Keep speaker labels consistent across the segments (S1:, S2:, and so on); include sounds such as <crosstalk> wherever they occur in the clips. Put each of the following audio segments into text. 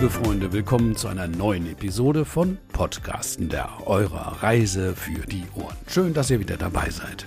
S1: Liebe Freunde, willkommen zu einer neuen Episode von Podcasten der eurer Reise für die Ohren. Schön, dass ihr wieder dabei seid.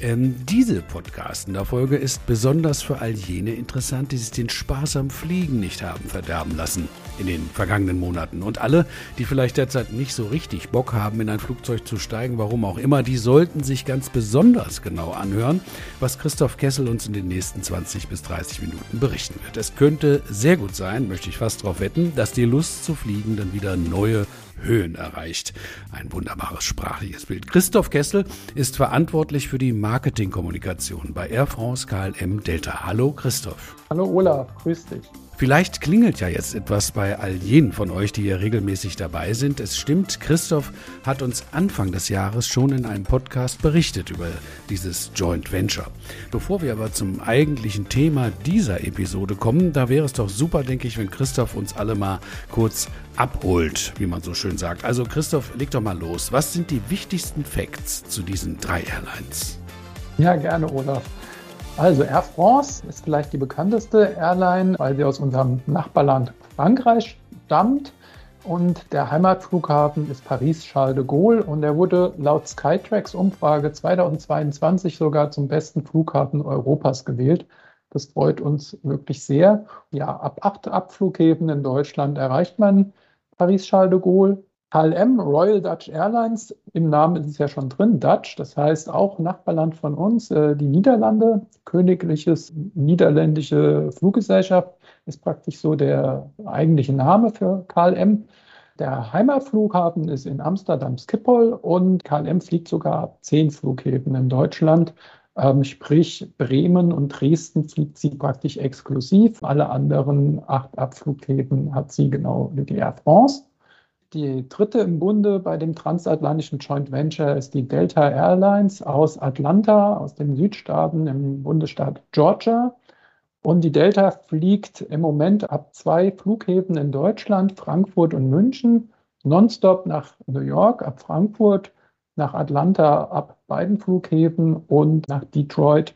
S1: Ähm, diese Podcastender-Folge ist besonders für all jene interessant, die sich den Spaß am Fliegen nicht haben verderben lassen in den vergangenen Monaten. Und alle, die vielleicht derzeit nicht so richtig Bock haben, in ein Flugzeug zu steigen, warum auch immer, die sollten sich ganz besonders genau anhören, was Christoph Kessel uns in den nächsten 20 bis 30 Minuten berichten wird. Es könnte sehr gut sein, möchte ich fast darauf wetten, dass die Lust zu fliegen dann wieder neue Höhen erreicht. Ein wunderbares sprachliches Bild. Christoph Kessel ist verantwortlich für die Marketingkommunikation bei Air France KLM Delta. Hallo Christoph.
S2: Hallo Olaf, grüß dich.
S1: Vielleicht klingelt ja jetzt etwas bei all jenen von euch, die hier regelmäßig dabei sind. Es stimmt, Christoph hat uns Anfang des Jahres schon in einem Podcast berichtet über dieses Joint Venture. Bevor wir aber zum eigentlichen Thema dieser Episode kommen, da wäre es doch super, denke ich, wenn Christoph uns alle mal kurz abholt, wie man so schön sagt. Also Christoph, leg doch mal los. Was sind die wichtigsten Facts zu diesen drei Airlines?
S2: Ja, gerne, Olaf. Also Air France ist vielleicht die bekannteste Airline, weil sie aus unserem Nachbarland Frankreich stammt. Und der Heimatflughafen ist Paris-Charles de Gaulle und er wurde laut Skytrax Umfrage 2022 sogar zum besten Flughafen Europas gewählt. Das freut uns wirklich sehr. Ja, ab acht Abflughäfen in Deutschland erreicht man Paris-Charles de Gaulle. KLM, Royal Dutch Airlines, im Namen ist es ja schon drin, Dutch, das heißt auch Nachbarland von uns, äh, die Niederlande, königliches niederländische Fluggesellschaft, ist praktisch so der eigentliche Name für KLM. Der Heimatflughafen ist in Amsterdam Schiphol und KLM fliegt sogar ab zehn Flughäfen in Deutschland. Ähm, sprich, Bremen und Dresden fliegt sie praktisch exklusiv. Alle anderen acht Abflughäfen hat sie genau wie die Air France. Die dritte im Bunde bei dem transatlantischen Joint Venture ist die Delta Airlines aus Atlanta, aus den Südstaaten im Bundesstaat Georgia. Und die Delta fliegt im Moment ab zwei Flughäfen in Deutschland, Frankfurt und München, nonstop nach New York, ab Frankfurt, nach Atlanta, ab beiden Flughäfen und nach Detroit,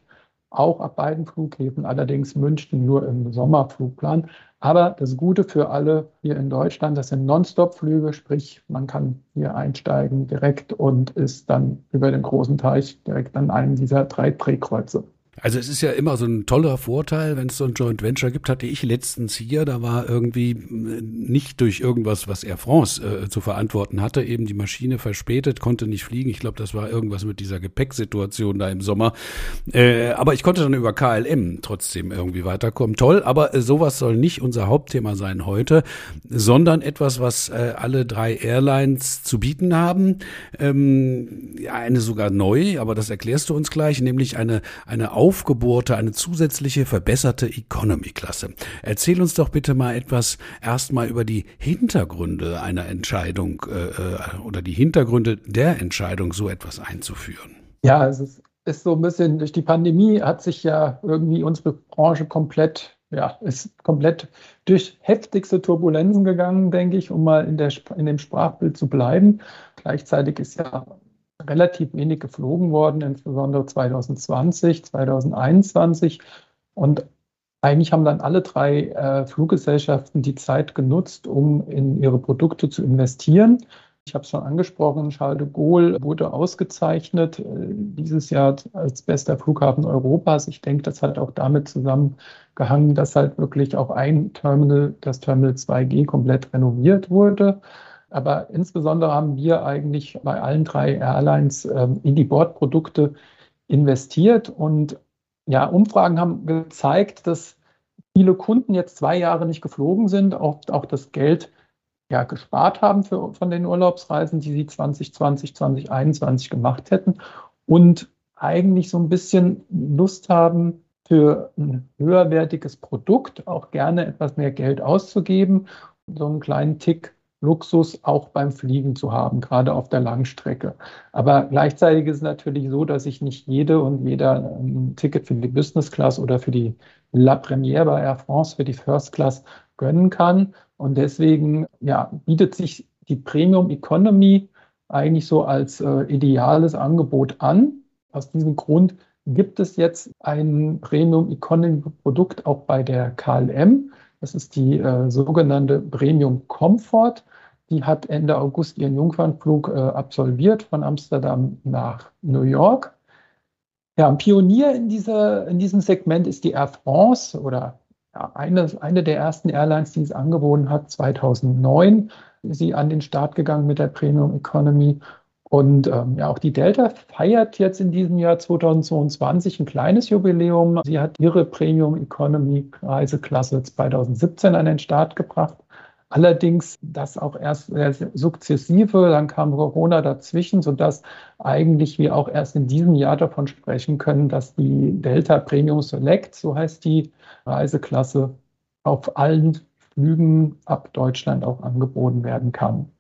S2: auch ab beiden Flughäfen, allerdings München nur im Sommerflugplan. Aber das Gute für alle hier in Deutschland, das sind Non-Stop-Flüge, sprich man kann hier einsteigen direkt und ist dann über den großen Teich direkt an einem dieser drei Drehkreuze.
S1: Also es ist ja immer so ein toller Vorteil, wenn es so ein Joint Venture gibt, hatte ich letztens hier, da war irgendwie äh, nicht durch irgendwas, was Air France äh, zu verantworten hatte, eben die Maschine verspätet, konnte nicht fliegen. Ich glaube, das war irgendwas mit dieser Gepäcksituation da im Sommer. Äh, aber ich konnte dann über KLM trotzdem irgendwie weiterkommen. Toll, aber äh, sowas soll nicht unser Hauptthema sein heute, sondern etwas, was äh, alle drei Airlines zu bieten haben. Ähm, eine sogar neu, aber das erklärst du uns gleich, nämlich eine, eine aufgebohrte, eine zusätzliche verbesserte Economy-Klasse. Erzähl uns doch bitte mal etwas erstmal über die Hintergründe einer Entscheidung äh, äh, oder die Hintergründe der Entscheidung, so etwas einzuführen.
S2: Ja, es ist, ist so ein bisschen durch die Pandemie hat sich ja irgendwie unsere Branche komplett ja, ist komplett durch heftigste Turbulenzen gegangen, denke ich, um mal in, der, in dem Sprachbild zu bleiben. Gleichzeitig ist ja relativ wenig geflogen worden, insbesondere 2020, 2021. Und eigentlich haben dann alle drei äh, Fluggesellschaften die Zeit genutzt, um in ihre Produkte zu investieren. Ich habe es schon angesprochen, Charles de Gaulle wurde ausgezeichnet äh, dieses Jahr als bester Flughafen Europas. Ich denke, das hat auch damit zusammengehangen, dass halt wirklich auch ein Terminal, das Terminal 2G, komplett renoviert wurde. Aber insbesondere haben wir eigentlich bei allen drei Airlines ähm, in die Bordprodukte investiert. Und ja, Umfragen haben gezeigt, dass viele Kunden jetzt zwei Jahre nicht geflogen sind, auch, auch das Geld ja, gespart haben für, von den Urlaubsreisen, die sie 2020, 2021 gemacht hätten und eigentlich so ein bisschen Lust haben, für ein höherwertiges Produkt auch gerne etwas mehr Geld auszugeben, so einen kleinen Tick Luxus auch beim Fliegen zu haben, gerade auf der Langstrecke. Aber gleichzeitig ist es natürlich so, dass sich nicht jede und jeder ein Ticket für die Business Class oder für die La Première bei Air France, für die First Class gönnen kann. Und deswegen ja, bietet sich die Premium Economy eigentlich so als äh, ideales Angebot an. Aus diesem Grund gibt es jetzt ein Premium Economy Produkt auch bei der KLM Das ist die äh, sogenannte Premium Comfort. Die hat Ende August ihren Jungfernflug äh, absolviert von Amsterdam nach New York. Ja, ein Pionier in, dieser, in diesem Segment ist die Air France oder ja, eine, eine der ersten Airlines, die es angeboten hat, 2009 ist sie an den Start gegangen mit der Premium Economy. Und ähm, ja, auch die Delta feiert jetzt in diesem Jahr 2022 ein kleines Jubiläum. Sie hat ihre Premium Economy Reiseklasse 2017 an den Start gebracht. Allerdings das auch erst sehr sukzessive, dann kam Corona dazwischen, sodass eigentlich wir auch erst in diesem Jahr davon sprechen können, dass die Delta Premium Select, so heißt die Reiseklasse, auf allen Flügen ab Deutschland auch angeboten werden kann.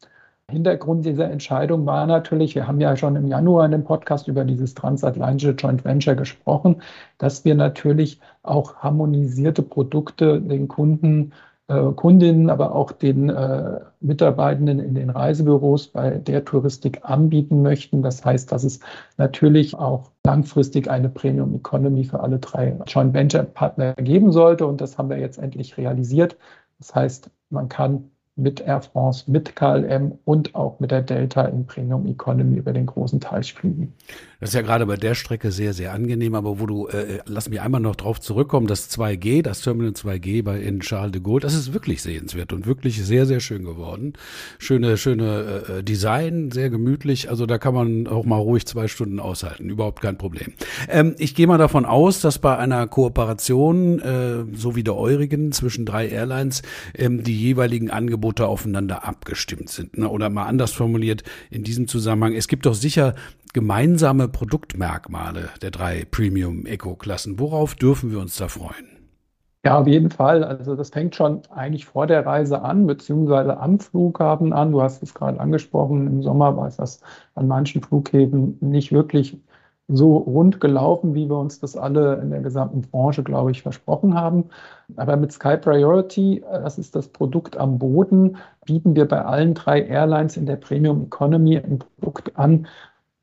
S2: Hintergrund dieser Entscheidung war natürlich, wir haben ja schon im Januar in dem Podcast über dieses transatlantische Joint Venture gesprochen, dass wir natürlich auch harmonisierte Produkte den Kunden äh, Kundinnen, aber auch den äh, Mitarbeitenden in den Reisebüros bei der Touristik anbieten möchten. Das heißt, dass es natürlich auch langfristig eine Premium Economy für alle drei Joint Venture Partner geben sollte. Und das haben wir jetzt endlich realisiert. Das heißt, man kann mit Air France, mit KLM und auch mit der Delta in Premium Economy über den großen Teich fliegen.
S1: Das ist ja gerade bei der Strecke sehr, sehr angenehm, aber wo du, äh, lass mich einmal noch drauf zurückkommen, das 2G, das Terminal 2G bei in Charles de Gaulle, das ist wirklich sehenswert und wirklich sehr, sehr schön geworden. Schöne, schöne äh, Design, sehr gemütlich, also da kann man auch mal ruhig zwei Stunden aushalten, überhaupt kein Problem. Ähm, ich gehe mal davon aus, dass bei einer Kooperation, äh, so wie der eurigen, zwischen drei Airlines, ähm, die jeweiligen Angebote aufeinander abgestimmt sind. Ne? Oder mal anders formuliert, in diesem Zusammenhang, es gibt doch sicher gemeinsame Produktmerkmale der drei Premium Eco-Klassen. Worauf dürfen wir uns da freuen?
S2: Ja, auf jeden Fall. Also das fängt schon eigentlich vor der Reise an, beziehungsweise am Flughafen an. Du hast es gerade angesprochen, im Sommer war es das an manchen Flughäfen nicht wirklich so rund gelaufen, wie wir uns das alle in der gesamten Branche, glaube ich, versprochen haben. Aber mit Sky Priority, das ist das Produkt am Boden, bieten wir bei allen drei Airlines in der Premium Economy ein Produkt an,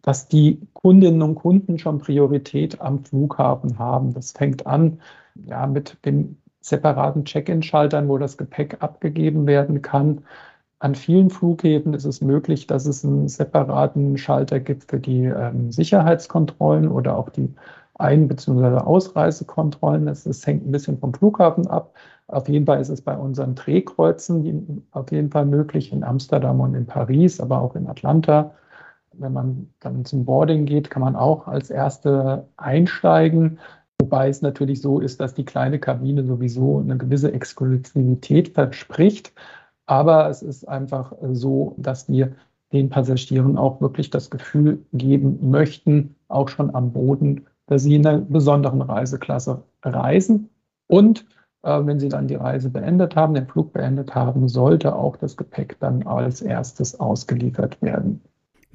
S2: dass die Kundinnen und Kunden schon Priorität am Flughafen haben. Das fängt an ja, mit den separaten Check-in-Schaltern, wo das Gepäck abgegeben werden kann. An vielen Flughäfen ist es möglich, dass es einen separaten Schalter gibt für die ähm, Sicherheitskontrollen oder auch die Ein- bzw. Ausreisekontrollen. Das, das, hängt ein bisschen vom Flughafen ab. Auf jeden Fall ist es bei unseren Drehkreuzen auf jeden Fall möglich in Amsterdam und in Paris, aber auch in Atlanta wenn man dann zum Boarding geht, kann man auch als Erste einsteigen. Wobei es natürlich so ist, dass die kleine Kabine sowieso eine gewisse Exklusivität verspricht. Aber es ist einfach so, dass wir den Passagieren auch wirklich das Gefühl geben möchten, auch schon am Boden, dass sie in einer besonderen Reiseklasse reisen. Und äh, wenn sie dann die Reise beendet haben, den Flug beendet haben, sollte auch das Gepäck dann als erstes ausgeliefert werden.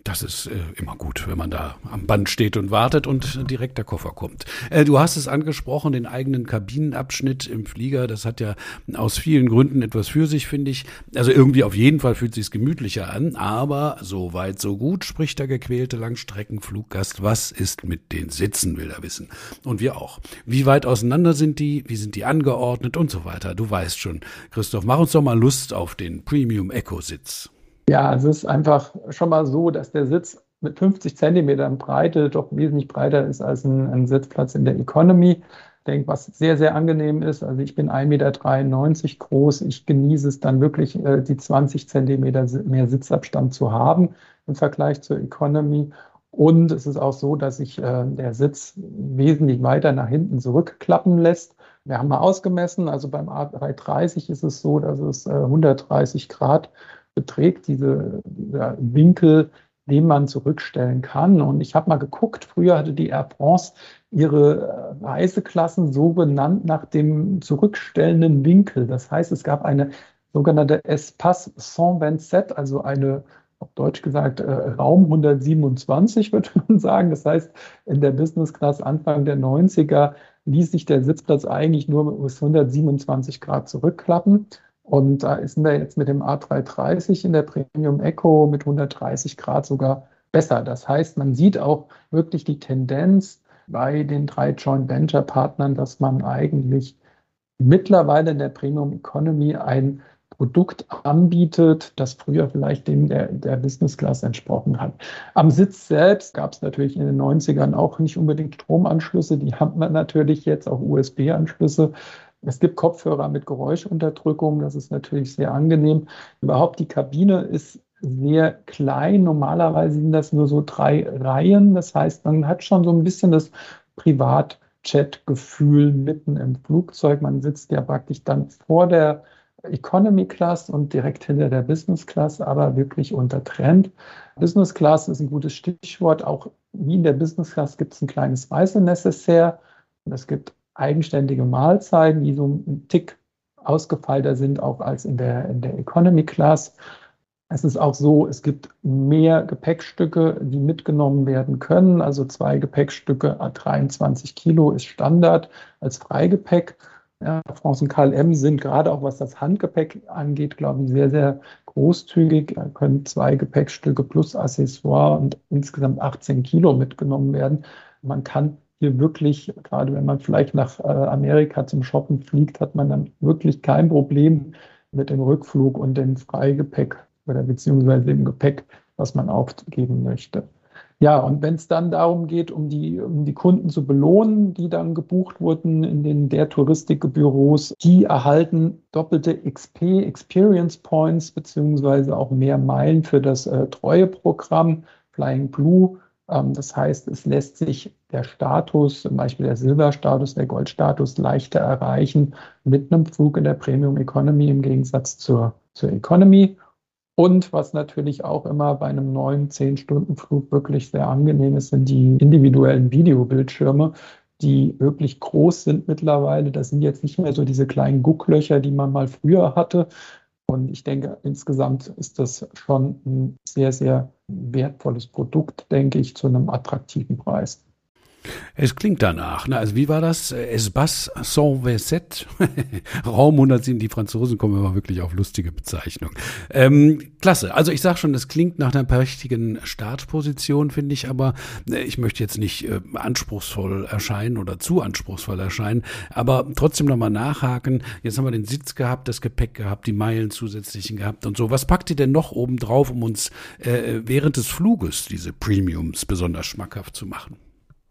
S1: Das ist äh, immer gut, wenn man da am Band steht und wartet und direkt der Koffer kommt. Äh, du hast es angesprochen, den eigenen Kabinenabschnitt im Flieger. Das hat ja aus vielen Gründen etwas für sich, finde ich. Also irgendwie auf jeden Fall fühlt sich gemütlicher an. Aber so weit, so gut, spricht der gequälte Langstreckenfluggast. Was ist mit den Sitzen, will er wissen. Und wir auch. Wie weit auseinander sind die? Wie sind die angeordnet und so weiter? Du weißt schon. Christoph, mach uns doch mal Lust auf den Premium Echo Sitz.
S2: Ja, es ist einfach schon mal so, dass der Sitz mit 50 Zentimetern Breite doch wesentlich breiter ist als ein, ein Sitzplatz in der Economy. Ich denke, was sehr, sehr angenehm ist. Also ich bin 1,93 Meter groß. Ich genieße es dann wirklich, äh, die 20 Zentimeter mehr Sitzabstand zu haben im Vergleich zur Economy. Und es ist auch so, dass sich äh, der Sitz wesentlich weiter nach hinten zurückklappen lässt. Wir haben mal ausgemessen, also beim A330 ist es so, dass es 130 äh, Grad beträgt, diese, dieser Winkel, den man zurückstellen kann. Und ich habe mal geguckt, früher hatte die Air France ihre äh, Reiseklassen so benannt nach dem zurückstellenden Winkel. Das heißt, es gab eine sogenannte Espace 127, also eine, auf Deutsch gesagt, äh, Raum 127, <laughs> würde man sagen. Das heißt, in der Business Class Anfang der 90er ließ sich der Sitzplatz eigentlich nur bis 127 Grad zurückklappen. Und da sind wir jetzt mit dem A330 in der Premium Eco mit 130 Grad sogar besser. Das heißt, man sieht auch wirklich die Tendenz bei den drei Joint Venture Partnern, dass man eigentlich mittlerweile in der Premium Economy ein Produkt anbietet, das früher vielleicht dem der, der Business Class entsprochen hat. Am Sitz selbst gab es natürlich in den 90ern auch nicht unbedingt Stromanschlüsse, die haben wir natürlich jetzt, auch USB-Anschlüsse. Es gibt Kopfhörer mit Geräuschunterdrückung, das ist natürlich sehr angenehm. Überhaupt die Kabine ist sehr klein. Normalerweise sind das nur so drei Reihen. Das heißt, man hat schon so ein bisschen das Privatchat-Gefühl mitten im Flugzeug. Man sitzt ja praktisch dann vor der Economy Class und direkt hinter der Business Class, aber wirklich unter Trend. Business Class ist ein gutes Stichwort. Auch wie in der Business Class gibt es ein kleines Reisenecessaire es gibt eigenständige Mahlzeiten, die so ein Tick ausgefeilter sind, auch als in der, in der Economy Class. Es ist auch so, es gibt mehr Gepäckstücke, die mitgenommen werden können. Also zwei Gepäckstücke a 23 Kilo ist Standard als Freigepäck. Ja, France und KLM sind gerade auch was das Handgepäck angeht, glaube ich, sehr, sehr großzügig. Da können zwei Gepäckstücke plus Accessoire und insgesamt 18 Kilo mitgenommen werden. Man kann hier wirklich, gerade wenn man vielleicht nach äh, Amerika zum Shoppen fliegt, hat man dann wirklich kein Problem mit dem Rückflug und dem Freigepäck oder beziehungsweise dem Gepäck, was man aufgeben möchte. Ja, und wenn es dann darum geht, um die, um die Kunden zu belohnen, die dann gebucht wurden in den der Touristikbüros, die erhalten doppelte XP, Experience Points, beziehungsweise auch mehr Meilen für das äh, Treueprogramm Flying Blue. Ähm, das heißt, es lässt sich der Status, zum Beispiel der Silberstatus, der Goldstatus, leichter erreichen mit einem Flug in der Premium Economy im Gegensatz zur, zur Economy. Und was natürlich auch immer bei einem neuen 10-Stunden-Flug wirklich sehr angenehm ist, sind die individuellen Videobildschirme, die wirklich groß sind mittlerweile. Das sind jetzt nicht mehr so diese kleinen Gucklöcher, die man mal früher hatte. Und ich denke, insgesamt ist das schon ein sehr, sehr wertvolles Produkt, denke ich, zu einem attraktiven Preis.
S1: Es klingt danach. Ne? Also wie war das? Espace sans Veset. <laughs> Raum 107. Die Franzosen kommen immer wirklich auf lustige Bezeichnungen. Ähm, klasse. Also ich sage schon, es klingt nach einer prächtigen Startposition, finde ich. Aber äh, ich möchte jetzt nicht äh, anspruchsvoll erscheinen oder zu anspruchsvoll erscheinen. Aber trotzdem nochmal nachhaken. Jetzt haben wir den Sitz gehabt, das Gepäck gehabt, die Meilen zusätzlichen gehabt und so. Was packt ihr denn noch oben drauf, um uns äh, während des Fluges diese Premiums besonders schmackhaft zu machen?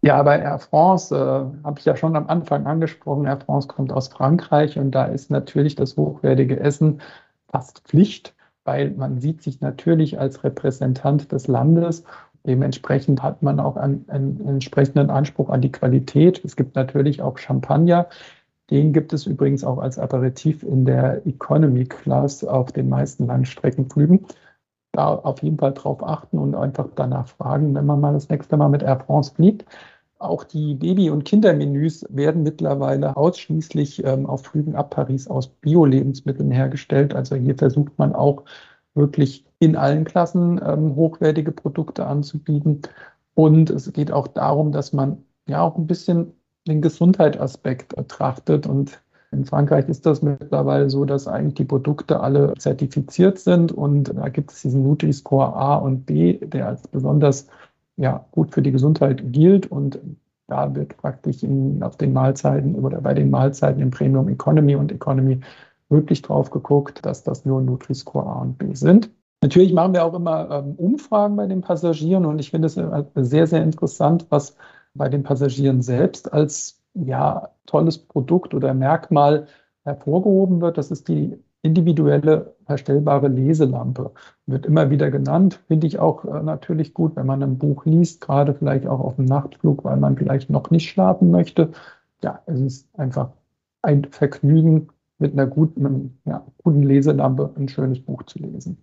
S2: Ja, bei Air France äh, habe ich ja schon am Anfang angesprochen. Air France kommt aus Frankreich und da ist natürlich das hochwertige Essen fast Pflicht, weil man sieht sich natürlich als Repräsentant des Landes. Dementsprechend hat man auch einen, einen entsprechenden Anspruch an die Qualität. Es gibt natürlich auch Champagner. Den gibt es übrigens auch als Aperitif in der Economy Class auf den meisten Langstreckenflügen da auf jeden Fall drauf achten und einfach danach fragen, wenn man mal das nächste Mal mit Air France fliegt. Auch die Baby- und Kindermenüs werden mittlerweile ausschließlich ähm, auf Flügen ab Paris aus Bio-Lebensmitteln hergestellt. Also hier versucht man auch wirklich in allen Klassen ähm, hochwertige Produkte anzubieten. Und es geht auch darum, dass man ja auch ein bisschen den Gesundheitsaspekt betrachtet. Und in Frankreich ist das mittlerweile so, dass eigentlich die Produkte alle zertifiziert sind. Und da gibt es diesen Nutri-Score A und B, der als besonders ja, gut für die Gesundheit gilt. Und da wird praktisch in, auf den Mahlzeiten oder bei den Mahlzeiten im Premium Economy und Economy wirklich drauf geguckt, dass das nur Nutri-Score A und B sind. Natürlich machen wir auch immer ähm, Umfragen bei den Passagieren und ich finde es sehr, sehr interessant, was bei den Passagieren selbst als ja, tolles Produkt oder Merkmal hervorgehoben wird. Das ist die individuelle verstellbare Leselampe. Wird immer wieder genannt, finde ich auch äh, natürlich gut, wenn man ein Buch liest, gerade vielleicht auch auf dem Nachtflug, weil man vielleicht noch nicht schlafen möchte. Ja, es ist einfach ein Vergnügen, mit einer guten, ja, guten Leselampe ein schönes Buch zu lesen.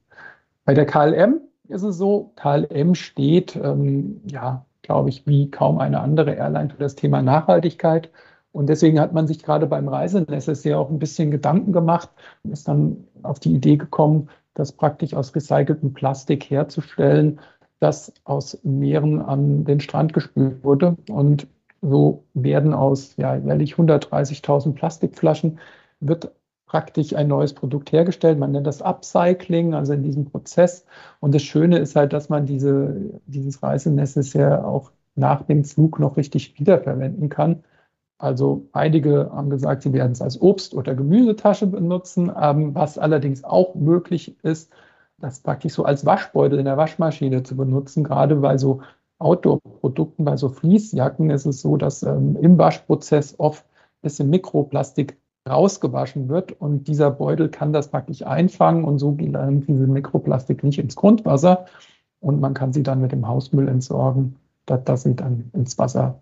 S2: Bei der KLM ist es so, KLM steht, ähm, ja, glaube ich, wie kaum eine andere Airline für das Thema Nachhaltigkeit. Und deswegen hat man sich gerade beim Reisenetz ja auch ein bisschen Gedanken gemacht und ist dann auf die Idee gekommen, das praktisch aus recyceltem Plastik herzustellen, das aus Meeren an den Strand gespült wurde. Und so werden aus ja, jährlich 130.000 Plastikflaschen wird praktisch ein neues Produkt hergestellt. Man nennt das Upcycling, also in diesem Prozess. Und das Schöne ist halt, dass man diese, dieses Reisenetz ja auch nach dem Flug noch richtig wiederverwenden kann. Also einige haben gesagt, sie werden es als Obst- oder Gemüsetasche benutzen. Ähm, was allerdings auch möglich ist, das praktisch so als Waschbeutel in der Waschmaschine zu benutzen. Gerade bei so Outdoor-Produkten, bei so Fließjacken ist es so, dass ähm, im Waschprozess oft ein bisschen Mikroplastik rausgewaschen wird und dieser Beutel kann das praktisch einfangen und so gelangt diese Mikroplastik nicht ins Grundwasser und man kann sie dann mit dem Hausmüll entsorgen, dass, dass sie dann ins Wasser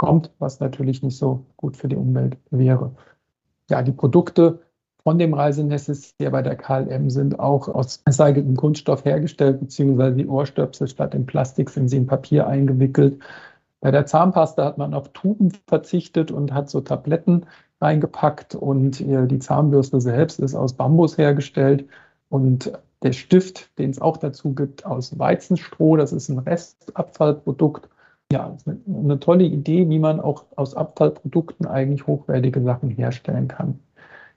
S2: kommt, was natürlich nicht so gut für die Umwelt wäre. Ja, die Produkte von dem Reisenest hier bei der KLM sind auch aus recyceltem Kunststoff hergestellt, beziehungsweise die Ohrstöpsel statt in Plastik sind sie in Papier eingewickelt. Bei der Zahnpasta hat man auf Tuben verzichtet und hat so Tabletten reingepackt und die Zahnbürste selbst ist aus Bambus hergestellt und der Stift, den es auch dazu gibt, aus Weizenstroh, das ist ein Restabfallprodukt. Ja, eine, tolle Idee, wie man auch aus Abfallprodukten eigentlich hochwertige Sachen herstellen kann.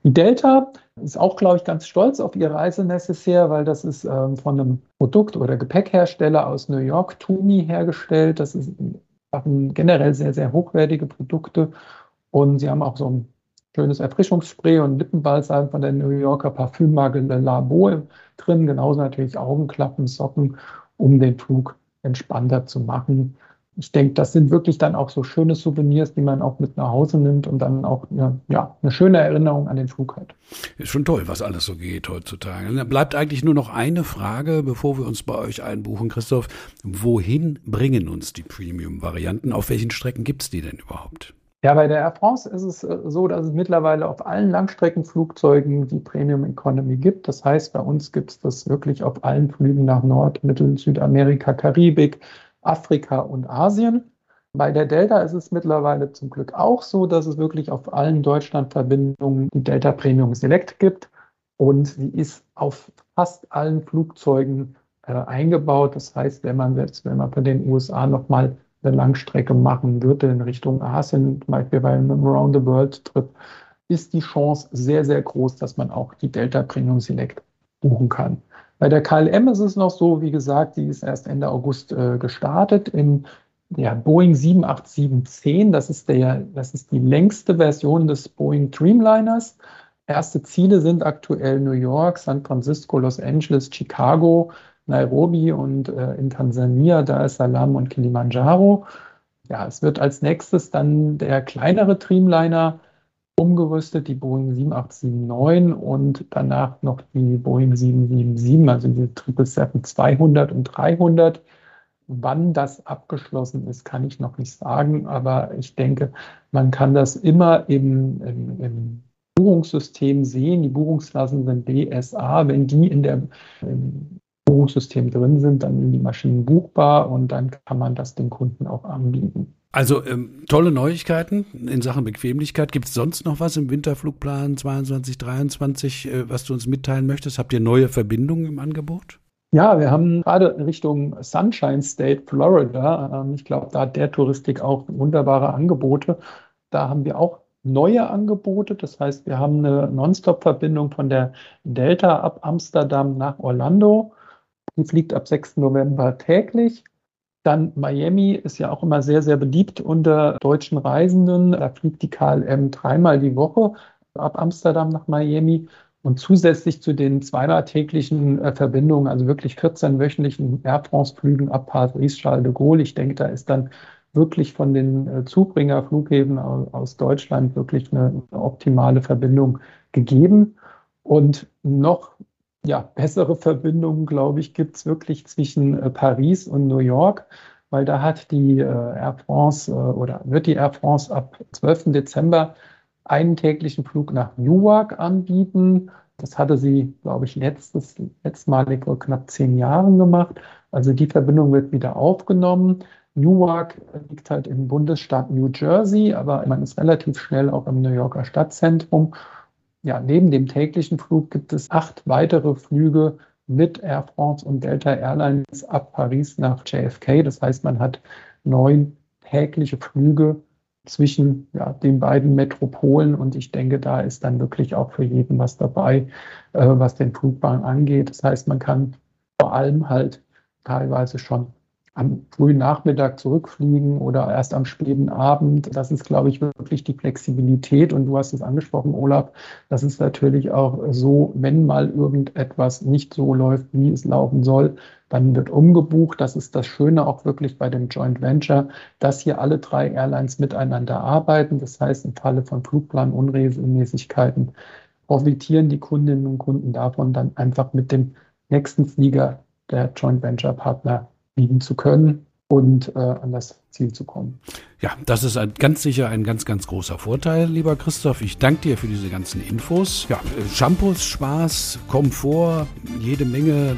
S2: Die Delta ist auch, glaube ich, ganz stolz auf ihr Reisenecessaire, weil das ist ähm, von einem Produkt- oder Gepäckhersteller aus New York, Tumi, hergestellt. Das machen generell sehr, sehr hochwertige Produkte. Und sie haben auch so ein schönes Erfrischungsspray und Lippenbalsam von der New Yorker Parfümmarke Labo drin. Genauso natürlich Augenklappen, Socken, um den Flug entspannter zu machen ich denke, das sind wirklich dann auch so schöne Souvenirs, die man auch mit nach Hause nimmt und dann auch ja, ja, eine schöne Erinnerung an den Flug hat.
S1: Ist schon toll, was alles so geht heutzutage. Da bleibt eigentlich nur noch eine Frage, bevor wir uns bei euch einbuchen, Christoph. Wohin bringen uns die Premium-Varianten? Auf welchen Strecken gibt es die denn überhaupt?
S2: Ja, bei der Air France ist es äh, so, dass es mittlerweile auf allen Langstreckenflugzeugen die Premium Economy gibt. Das heißt, bei uns gibt es das wirklich auf allen Flügen nach Nord-, Mittel-, Südamerika, Karibik, Afrika und Asien. Bei der Delta ist es mittlerweile zum Glück auch so, dass es wirklich auf allen Deutschlandverbindungen die Delta Premium Select gibt und sie ist auf fast allen Flugzeugen äh, eingebaut. Das heißt, wenn man jetzt, wenn man von den USA nochmal eine Langstrecke machen würde in Richtung Asien, zum Beispiel bei einem Around the World Trip, ist die Chance sehr, sehr groß, dass man auch die Delta Premium Select buchen kann. Bei der KLM ist es noch so, wie gesagt, die ist erst Ende August äh, gestartet im ja, Boeing 78710. Das ist, der, das ist die längste Version des Boeing Dreamliners. Erste Ziele sind aktuell New York, San Francisco, Los Angeles, Chicago, Nairobi und äh, in Tansania, Dar es Salaam und Kilimanjaro. Ja, es wird als nächstes dann der kleinere Dreamliner umgerüstet, die Boeing 7879 und danach noch die Boeing 777, also die 777-200 und 300. Wann das abgeschlossen ist, kann ich noch nicht sagen, aber ich denke, man kann das immer im, im, im Buchungssystem sehen. Die Buchungsklassen sind BSA. Wenn die in der im Buchungssystem drin sind, dann sind die Maschinen buchbar und dann kann man das den Kunden auch anbieten.
S1: Also ähm, tolle Neuigkeiten in Sachen Bequemlichkeit. Gibt es sonst noch was im Winterflugplan 22, 23, äh, was du uns mitteilen möchtest? Habt ihr neue Verbindungen im Angebot?
S2: Ja, wir haben gerade Richtung Sunshine State, Florida. Ähm, ich glaube, da hat der Touristik auch wunderbare Angebote. Da haben wir auch neue Angebote. Das heißt, wir haben eine Nonstop-Verbindung von der Delta ab Amsterdam nach Orlando. Die fliegt ab 6. November täglich. Dann Miami ist ja auch immer sehr, sehr beliebt unter deutschen Reisenden. Da fliegt die KLM dreimal die Woche ab Amsterdam nach Miami. Und zusätzlich zu den zweimal täglichen äh, Verbindungen, also wirklich 14 wöchentlichen Air France-Flügen ab Paris, Charles de Gaulle, ich denke, da ist dann wirklich von den äh, Zubringerflughäfen aus Deutschland wirklich eine optimale Verbindung gegeben. Und noch ja, bessere Verbindungen, glaube ich, gibt es wirklich zwischen äh, Paris und New York, weil da hat die äh, Air France äh, oder wird die Air France ab 12. Dezember einen täglichen Flug nach Newark anbieten. Das hatte sie, glaube ich, letztes, letztmalig vor knapp zehn Jahren gemacht. Also die Verbindung wird wieder aufgenommen. Newark liegt halt im Bundesstaat New Jersey, aber man ist relativ schnell auch im New Yorker Stadtzentrum ja, neben dem täglichen Flug gibt es acht weitere Flüge mit Air France und Delta Airlines ab Paris nach JFK. Das heißt, man hat neun tägliche Flüge zwischen ja, den beiden Metropolen und ich denke, da ist dann wirklich auch für jeden was dabei, äh, was den Flugbahn angeht. Das heißt, man kann vor allem halt teilweise schon am frühen Nachmittag zurückfliegen oder erst am späten Abend. Das ist, glaube ich, wirklich die Flexibilität. Und du hast es angesprochen, Olaf, das ist natürlich auch so, wenn mal irgendetwas nicht so läuft, wie es laufen soll, dann wird umgebucht. Das ist das Schöne auch wirklich bei dem Joint Venture, dass hier alle drei Airlines miteinander arbeiten. Das heißt, im Falle von Flugplanunregelmäßigkeiten profitieren die Kundinnen und Kunden davon, dann einfach mit dem nächsten Flieger der Joint Venture Partner fliegen zu können und äh, an das Ziel zu kommen.
S1: Ja, das ist ein, ganz sicher ein ganz, ganz großer Vorteil, lieber Christoph. Ich danke dir für diese ganzen Infos. Ja, Shampoos, Spaß, Komfort, jede Menge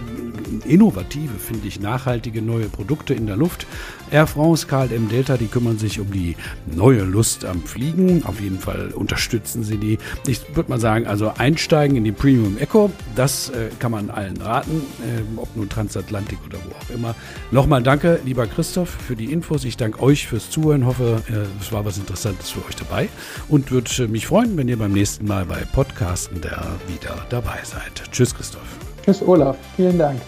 S1: innovative, finde ich, nachhaltige neue Produkte in der Luft. Air France, KLM Delta, die kümmern sich um die neue Lust am Fliegen. Auf jeden Fall unterstützen sie die. Ich würde mal sagen, also einsteigen in die Premium Eco, das äh, kann man allen raten, äh, ob nun Transatlantik oder wo auch immer. Nochmal danke, lieber Christoph, für die Infos. Ich danke euch fürs Zuhören hoffe, äh, es war was Interessantes für euch dabei und würde mich freuen, wenn ihr beim nächsten Mal bei Podcasten der wieder dabei seid. Tschüss, Christoph.
S2: Tschüss, Olaf. Vielen Dank.